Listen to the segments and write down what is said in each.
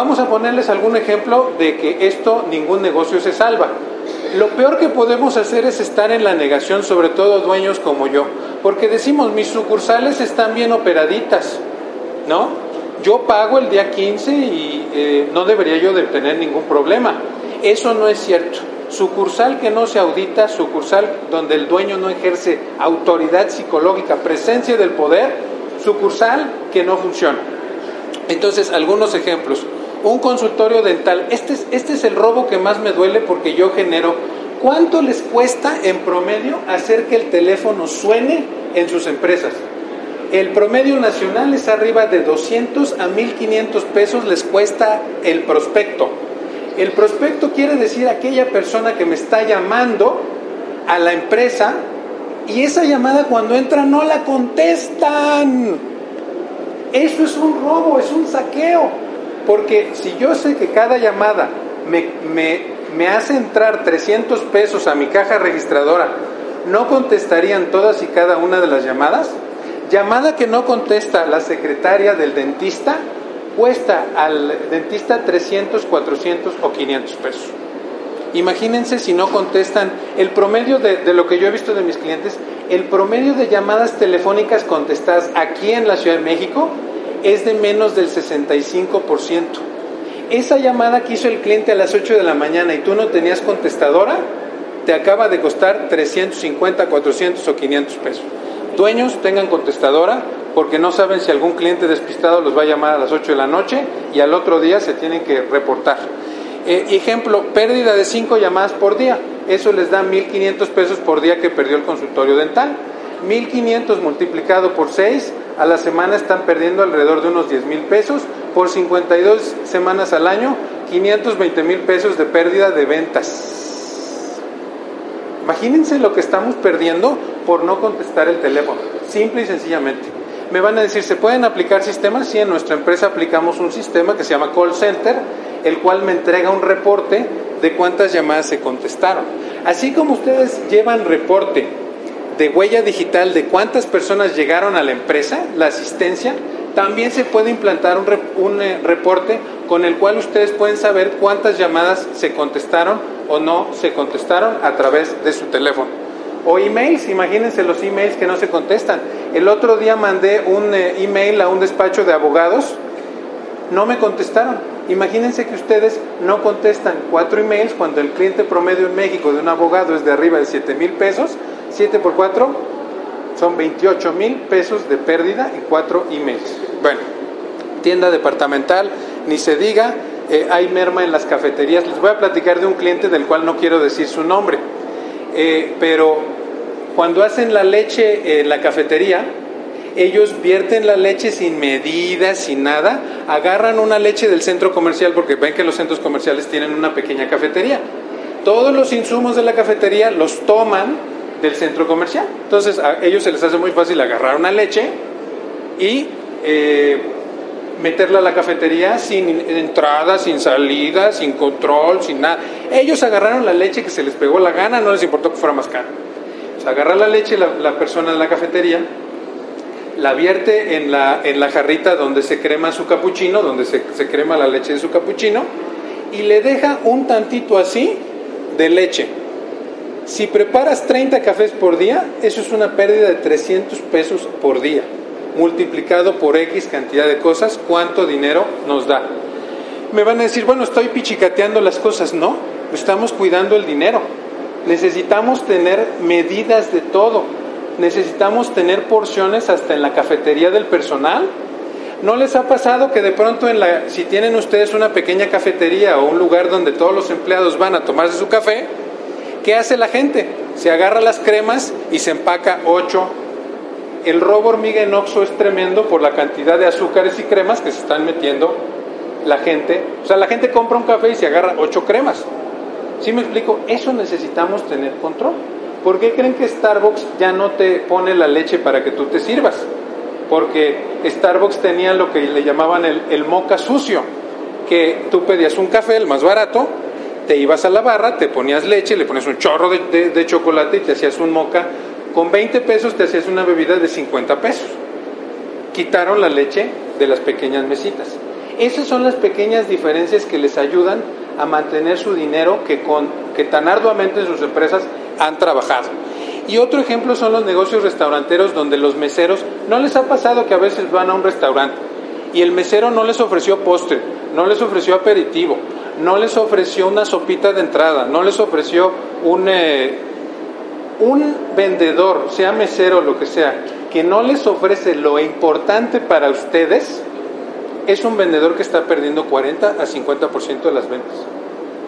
Vamos a ponerles algún ejemplo de que esto ningún negocio se salva. Lo peor que podemos hacer es estar en la negación, sobre todo dueños como yo, porque decimos, mis sucursales están bien operaditas, ¿no? Yo pago el día 15 y eh, no debería yo tener ningún problema. Eso no es cierto. Sucursal que no se audita, sucursal donde el dueño no ejerce autoridad psicológica, presencia del poder, sucursal que no funciona. Entonces, algunos ejemplos un consultorio dental. Este es, este es el robo que más me duele porque yo genero. ¿Cuánto les cuesta en promedio hacer que el teléfono suene en sus empresas? El promedio nacional es arriba de 200 a 1500 pesos les cuesta el prospecto. El prospecto quiere decir aquella persona que me está llamando a la empresa y esa llamada cuando entra no la contestan. Eso es un robo, es un saqueo. Porque si yo sé que cada llamada me, hace entrar 300 pesos a mi caja registradora, ¿no contestarían todas y cada una de las llamadas? Llamada que no contesta la secretaria del dentista, cuesta al dentista 300, 400 o 500 pesos. Imagínense si no contestan el promedio de, de, lo que yo he visto de mis clientes, el promedio de llamadas telefónicas contestadas aquí en la Ciudad de México es de menos del 65%. Esa llamada que hizo el cliente a las 8 de la mañana y tú no tenías contestadora, te acaba de costar 350, 400 o 500 pesos. Dueños tengan contestadora porque no saben si algún cliente despistado los va a llamar a las 8 de la noche y al otro día se tienen que reportar. Eh, ejemplo, pérdida de 5 llamadas por día. Eso les da 1.500 pesos por día que perdió el consultorio dental. 1.500 multiplicado por 6 a la semana están perdiendo alrededor de unos 10 mil pesos, por 52 semanas al año, 520 mil pesos de pérdida de ventas. Imagínense lo que estamos perdiendo por no contestar el teléfono, simple y sencillamente. Me van a decir, ¿se pueden aplicar sistemas? Sí, en nuestra empresa aplicamos un sistema que se llama Call Center, el cual me entrega un reporte de cuántas llamadas se contestaron. Así como ustedes llevan reporte de huella digital de cuántas personas llegaron a la empresa, la asistencia, también se puede implantar un, eh, reporte con el cual ustedes pueden saber cuántas llamadas se contestaron o no se contestaron a través de su teléfono. O emails, imagínense los emails que no se contestan. El otro día mandé un eh, email a un despacho de abogados, no me contestaron. Imagínense que ustedes no contestan cuatro emails cuando el cliente promedio en México de un abogado es de arriba de 7 mil pesos 7 por 4 son 28 mil pesos de pérdida y 4 emails. Bueno, tienda departamental, ni se diga, eh, hay merma en las cafeterías. Les voy a platicar de un cliente del cual no quiero decir su nombre, eh, pero cuando hacen la leche en la cafetería, ellos vierten la leche sin medidas, sin nada, agarran una leche del centro comercial, porque ven que los centros comerciales tienen una pequeña cafetería. Todos los insumos de la cafetería los toman del centro comercial. Entonces a ellos se les hace muy fácil agarrar una leche y eh, meterla a la cafetería sin entrada, sin salida, sin control, sin nada. Ellos agarraron la leche que se les pegó la gana, no les importó que fuera más cara. O agarra la leche la, persona de la cafetería, la vierte en la, en la jarrita donde se crema su capuchino, donde se, se crema la leche de su capuchino, y le deja un tantito así de leche si preparas 30 cafés por día, eso es una pérdida de 300 pesos por día. Multiplicado por X cantidad de cosas, ¿cuánto dinero nos da? Me van a decir, bueno, estoy pichicateando las cosas. No, estamos cuidando el dinero. Necesitamos tener medidas de todo. Necesitamos tener porciones hasta en la cafetería del personal. ¿No les ha pasado que de pronto en la, si tienen ustedes una pequeña cafetería o un lugar donde todos los empleados van a tomarse su café, ¿Qué hace la gente? Se agarra las cremas y se empaca 8. El robo hormiga en Oxxo es tremendo por la cantidad de azúcares y cremas que se están metiendo la gente. O sea, la gente compra un café y se agarra 8 cremas. ¿Sí me explico? Eso necesitamos tener control. ¿Por qué creen que Starbucks ya no te pone la leche para que tú te sirvas? Porque Starbucks tenía lo que le llamaban el, el moca sucio, que tú pedías un café, el más barato, te ibas a la barra, te ponías leche, le ponías un chorro de, chocolate y te hacías un moca. Con 20 pesos te hacías una bebida de 50 pesos. Quitaron la leche de las pequeñas mesitas. Esas son las pequeñas diferencias que les ayudan a mantener su dinero que, con, que tan arduamente en sus empresas han trabajado. Y otro ejemplo son los negocios restauranteros donde los meseros, no les ha pasado que a veces van a un restaurante y el mesero no les ofreció postre, no les ofreció aperitivo, no les ofreció una sopita de entrada, no les ofreció un, eh, un vendedor, sea mesero lo que sea, que no les ofrece lo importante para ustedes, es un vendedor que está perdiendo 40 a 50% de las ventas.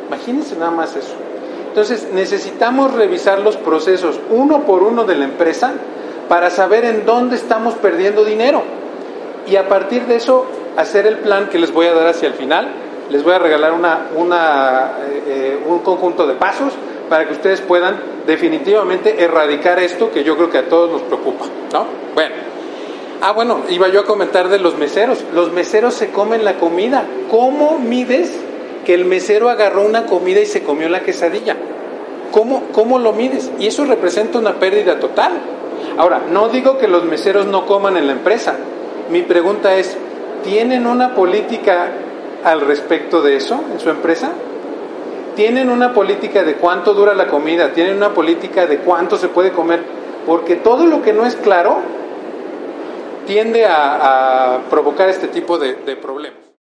Imagínense nada más eso. Entonces necesitamos revisar los procesos uno por uno de la empresa para saber en dónde estamos perdiendo dinero. Y a partir de eso hacer el plan que les voy a dar hacia el final. Les voy a regalar una, eh, eh, un conjunto de pasos para que ustedes puedan definitivamente erradicar esto que yo creo que a todos nos preocupa. ¿no? Bueno. Ah, bueno, iba yo a comentar de los meseros. Los meseros se comen la comida. ¿Cómo mides que el mesero agarró una comida y se comió la quesadilla? ¿Cómo, ¿Cómo lo mides? Y eso representa una pérdida total. Ahora, no digo que los meseros no coman en la empresa. Mi pregunta es, ¿tienen una política al respecto de eso en su empresa? ¿Tienen una política de cuánto dura la comida? ¿Tienen una política de cuánto se puede comer? Porque todo lo que no es claro tiende a, provocar este tipo de problemas.